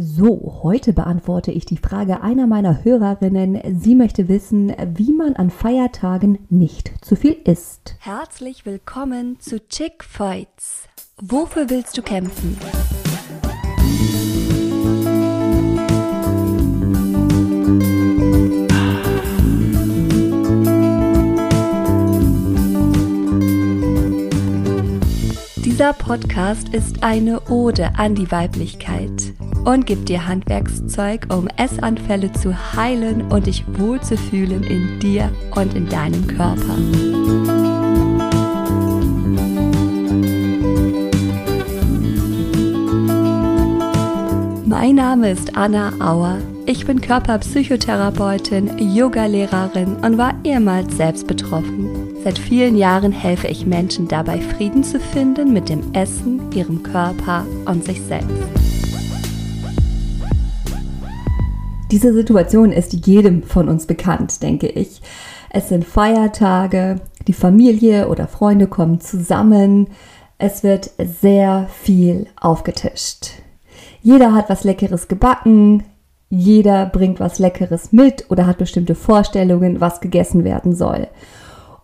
So, heute beantworte ich die Frage einer meiner Hörerinnen. Sie möchte wissen, wie man an Feiertagen nicht zu viel isst. Herzlich willkommen zu Chick Fights. Wofür willst du kämpfen? Dieser Podcast ist eine Ode an die Weiblichkeit und gibt dir Handwerkszeug, um Essanfälle zu heilen und dich wohlzufühlen in dir und in deinem Körper. Mein Name ist Anna Auer. Ich bin Körperpsychotherapeutin, Yogalehrerin und war ehemals selbst betroffen. Seit vielen Jahren helfe ich Menschen dabei, Frieden zu finden mit dem Essen, ihrem Körper und sich selbst. Diese Situation ist jedem von uns bekannt, denke ich. Es sind Feiertage, die Familie oder Freunde kommen zusammen, es wird sehr viel aufgetischt. Jeder hat was Leckeres gebacken, jeder bringt was Leckeres mit oder hat bestimmte Vorstellungen, was gegessen werden soll.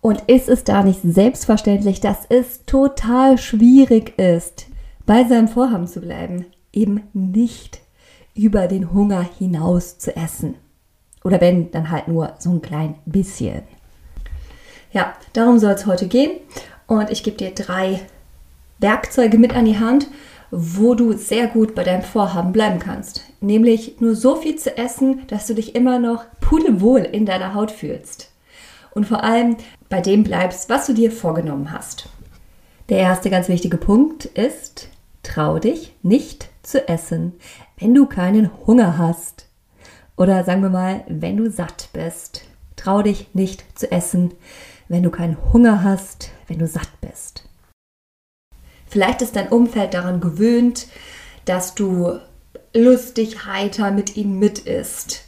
Und ist es da nicht selbstverständlich, dass es total schwierig ist, bei seinem Vorhaben zu bleiben, eben nicht über den Hunger hinaus zu essen? Oder wenn, dann halt nur so ein klein bisschen. Ja, darum soll es heute gehen. Und ich gebe dir drei Werkzeuge mit an die Hand, wo du sehr gut bei deinem Vorhaben bleiben kannst. Nämlich nur so viel zu essen, dass du dich immer noch pudelwohl in deiner Haut fühlst. Und vor allem bei dem bleibst, was du dir vorgenommen hast. Der erste ganz wichtige Punkt ist, trau dich nicht zu essen, wenn du keinen Hunger hast. Oder sagen wir mal, wenn du satt bist. Trau dich nicht zu essen, wenn du keinen Hunger hast, wenn du satt bist. Vielleicht ist dein Umfeld daran gewöhnt, dass du lustig, heiter mit ihnen mit isst.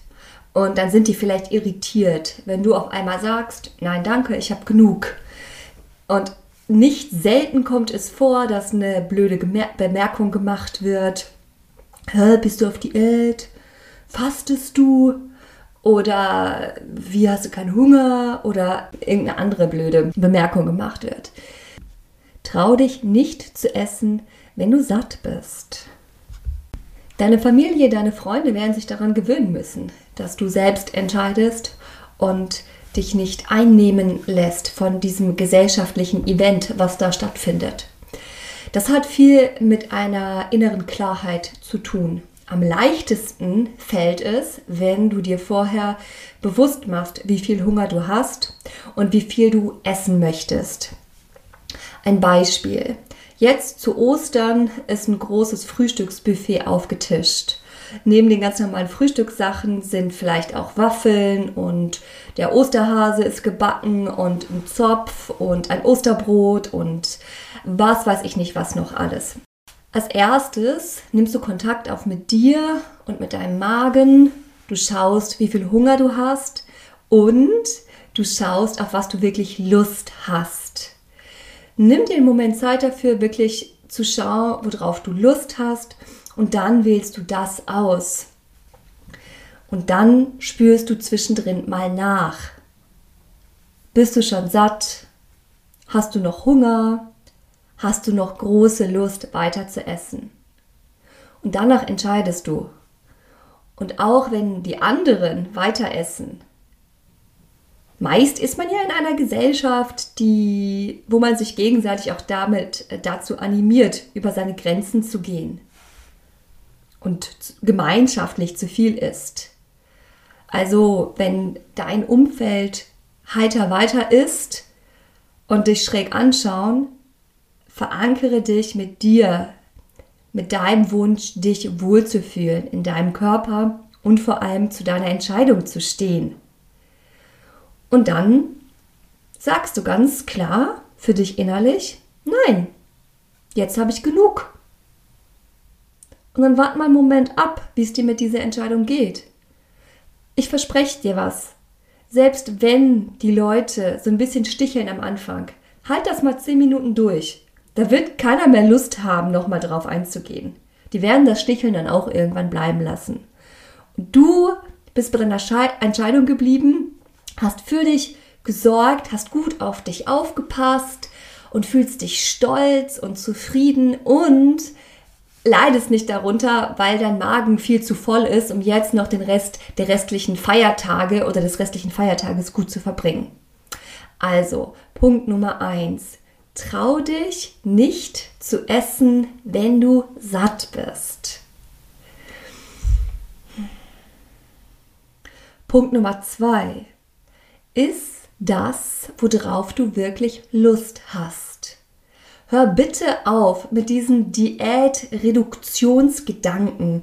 Und dann sind die vielleicht irritiert, wenn du auf einmal sagst, nein, danke, ich habe genug. Und nicht selten kommt es vor, dass eine blöde Bemerkung gemacht wird. Bist du auf Diät? Fastest du? Oder wie hast du keinen Hunger? Oder irgendeine andere blöde Bemerkung gemacht wird. Trau dich nicht zu essen, wenn du satt bist. Deine Familie, deine Freunde werden sich daran gewöhnen müssen, dass du selbst entscheidest und dich nicht einnehmen lässt von diesem gesellschaftlichen Event, was da stattfindet. Das hat viel mit einer inneren Klarheit zu tun. Am leichtesten fällt es, wenn du dir vorher bewusst machst, wie viel Hunger du hast und wie viel du essen möchtest. Ein Beispiel. Jetzt zu Ostern ist ein großes Frühstücksbuffet aufgetischt. Neben den ganz normalen Frühstückssachen sind vielleicht auch Waffeln und der Osterhase ist gebacken und ein Zopf und ein Osterbrot und was weiß ich nicht was noch alles. Als erstes nimmst du Kontakt auf mit dir und mit deinem Magen. Du schaust, wie viel Hunger du hast und du schaust, auf was du wirklich Lust hast. Nimm dir einen Moment Zeit dafür, wirklich zu schauen, worauf du Lust hast und dann wählst du das aus. Und dann spürst du zwischendrin mal nach. Bist du schon satt? Hast du noch Hunger? Hast du noch große Lust weiter zu essen? Und danach entscheidest du. Und auch wenn die anderen weiter essen, Meist ist man ja in einer Gesellschaft, die, wo man sich gegenseitig auch damit äh, dazu animiert, über seine Grenzen zu gehen und gemeinschaftlich zu viel ist. Also wenn dein Umfeld heiter weiter ist und dich schräg anschauen, verankere dich mit dir, mit deinem Wunsch, dich wohlzufühlen in deinem Körper und vor allem zu deiner Entscheidung zu stehen. Und dann sagst du ganz klar für dich innerlich, nein, jetzt habe ich genug. Und dann wart mal einen Moment ab, wie es dir mit dieser Entscheidung geht. Ich verspreche dir was. Selbst wenn die Leute so ein bisschen sticheln am Anfang, halt das mal zehn Minuten durch. Da wird keiner mehr Lust haben, nochmal drauf einzugehen. Die werden das Sticheln dann auch irgendwann bleiben lassen. Und du bist bei deiner Entscheidung geblieben, hast für dich gesorgt, hast gut auf dich aufgepasst und fühlst dich stolz und zufrieden und leidest nicht darunter, weil dein Magen viel zu voll ist, um jetzt noch den Rest der restlichen Feiertage oder des restlichen Feiertages gut zu verbringen. Also, Punkt Nummer eins: Trau dich nicht zu essen, wenn du satt bist. Punkt Nummer zwei ist das, worauf du wirklich Lust hast. Hör bitte auf mit diesen Diät-Reduktionsgedanken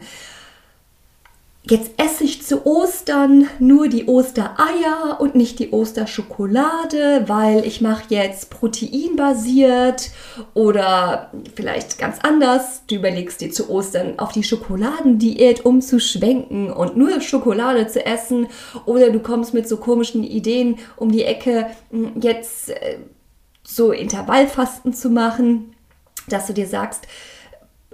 jetzt esse ich zu Ostern nur die Ostereier und nicht die Osterschokolade, weil ich mache jetzt proteinbasiert oder vielleicht ganz anders. Du überlegst dir zu Ostern auf die Schokoladendiät umzuschwenken und nur Schokolade zu essen oder du kommst mit so komischen Ideen um die Ecke, hm, jetzt äh, so Intervallfasten zu machen, dass du dir sagst,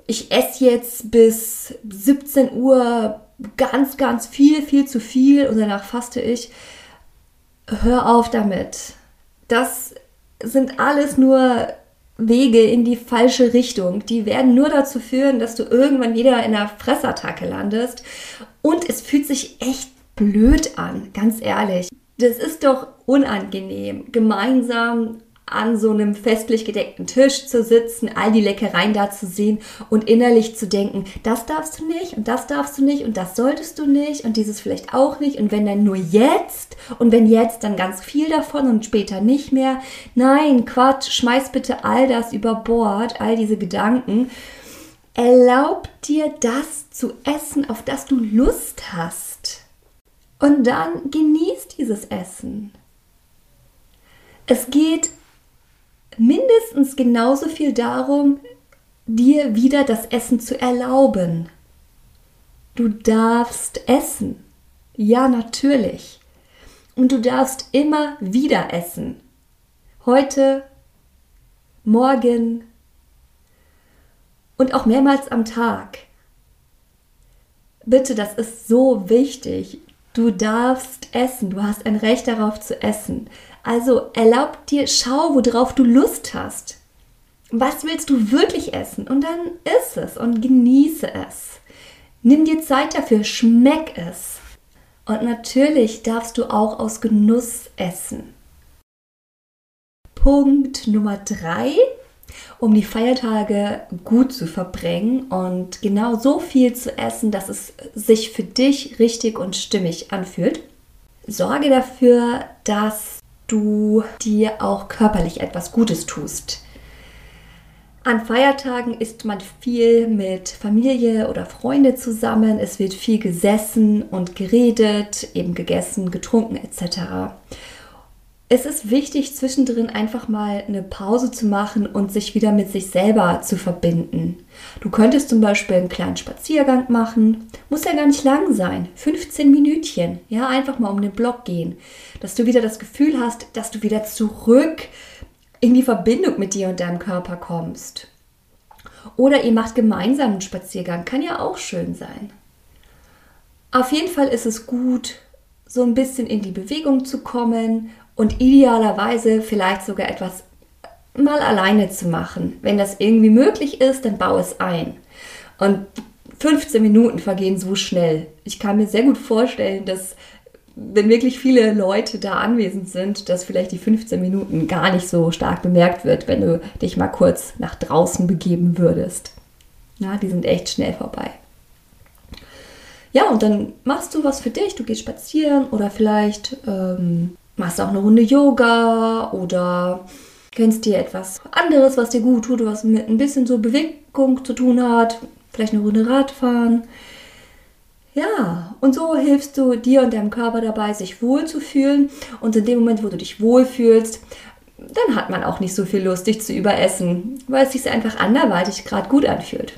ich esse jetzt bis 17 Uhr ganz, ganz viel, viel zu viel und danach faste ich. Hör auf damit. Das sind alles nur Wege in die falsche Richtung. Die werden nur dazu führen, dass du irgendwann wieder in der Fressattacke landest. Und es fühlt sich echt blöd an, ganz ehrlich. Das ist doch unangenehm, gemeinsam an so einem festlich gedeckten Tisch zu sitzen, all die Leckereien da zu sehen und innerlich zu denken, das darfst du nicht und das darfst du nicht und das solltest du nicht und dieses vielleicht auch nicht und wenn dann nur jetzt und wenn jetzt dann ganz viel davon und später nicht mehr. Nein, Quatsch, schmeiß bitte all das über Bord, all diese Gedanken. Erlaub dir das zu essen, auf das du Lust hast. Und dann genieß dieses Essen. Es geht mindestens genauso viel darum, dir wieder das Essen zu erlauben. Du darfst essen. Ja, natürlich. Und du darfst immer wieder essen. Heute, morgen und auch mehrmals am Tag. Bitte, das ist so wichtig. Du darfst essen. Du hast ein Recht darauf zu essen. Also erlaub dir, schau, worauf du Lust hast. Was willst du wirklich essen? Und dann iss es und genieße es. Nimm dir Zeit dafür, schmeck es. Und natürlich darfst du auch aus Genuss essen. Punkt Nummer drei, um die Feiertage gut zu verbringen und genau so viel zu essen, dass es sich für dich richtig und stimmig anfühlt. Sorge dafür, dass du dir auch körperlich etwas Gutes tust. An Feiertagen ist man viel mit Familie oder Freunde zusammen, es wird viel gesessen und geredet, eben gegessen, getrunken etc es ist wichtig, zwischendrin einfach mal eine Pause zu machen und sich wieder mit sich selber zu verbinden. Du könntest zum Beispiel einen kleinen Spaziergang machen, muss ja gar nicht lang sein, 15 Minütchen, ja, einfach mal um den Block gehen, dass du wieder das Gefühl hast, dass du wieder zurück in die Verbindung mit dir und deinem Körper kommst. Oder ihr macht gemeinsam einen Spaziergang, kann ja auch schön sein. Auf jeden Fall ist es gut, so ein bisschen in die Bewegung zu kommen und idealerweise vielleicht sogar etwas mal alleine zu machen. Wenn das irgendwie möglich ist, dann baue es ein. Und 15 Minuten vergehen so schnell. Ich kann mir sehr gut vorstellen, dass wenn wirklich viele Leute da anwesend sind, dass vielleicht die 15 Minuten gar nicht so stark bemerkt wird, wenn du dich mal kurz nach draußen begeben würdest. Ja, die sind echt schnell vorbei. Ja, und dann machst du was für dich. Du gehst spazieren oder vielleicht ähm, machst auch eine Runde Yoga oder kennst dir etwas anderes, was dir gut tut, was mit ein bisschen so Bewegung zu tun hat, vielleicht eine Runde Radfahren. Ja, und so hilfst du dir und deinem Körper dabei, sich wohl zu fühlen. Und in dem Moment, wo du dich wohlfühlst, dann hat man auch nicht so viel Lust, dich zu überessen, weil es sich einfach anderweitig gerade gut anfühlt.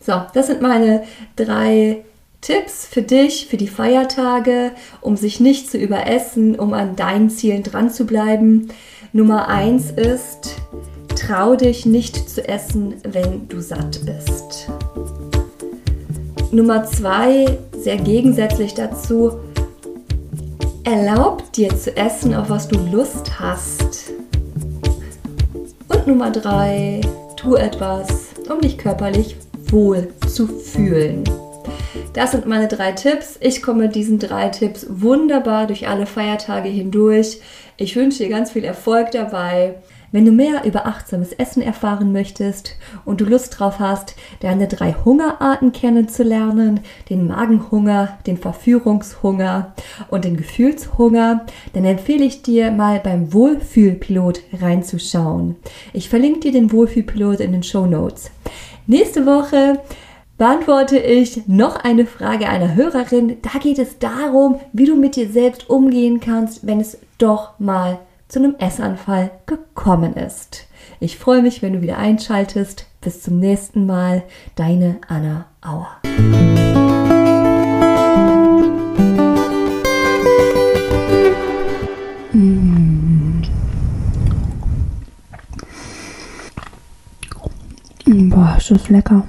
So, das sind meine drei Tipps für dich, für die Feiertage, um sich nicht zu überessen, um an deinen Zielen dran zu bleiben. Nummer eins ist, trau dich nicht zu essen, wenn du satt bist. Nummer zwei, sehr gegensätzlich dazu, erlaub dir zu essen, auf was du Lust hast. Und Nummer drei, tu etwas, um dich körperlich wohl zu fühlen. Das sind meine drei Tipps. Ich komme mit diesen drei Tipps wunderbar durch alle Feiertage hindurch. Ich wünsche dir ganz viel Erfolg dabei. Wenn du mehr über achtsames Essen erfahren möchtest und du Lust drauf hast, deine drei Hungerarten kennenzulernen, den Magenhunger, den Verführungshunger und den Gefühlshunger, dann empfehle ich dir mal beim Wohlfühlpilot reinzuschauen. Ich verlinke dir den Wohlfühlpilot in den Show Notes. Nächste Woche beantworte ich noch eine Frage einer Hörerin. Da geht es darum, wie du mit dir selbst umgehen kannst, wenn es doch mal zu einem Essanfall gekommen ist. Ich freue mich, wenn du wieder einschaltest. Bis zum nächsten Mal. Deine Anna Auer. Mm. Boah, ist das lecker.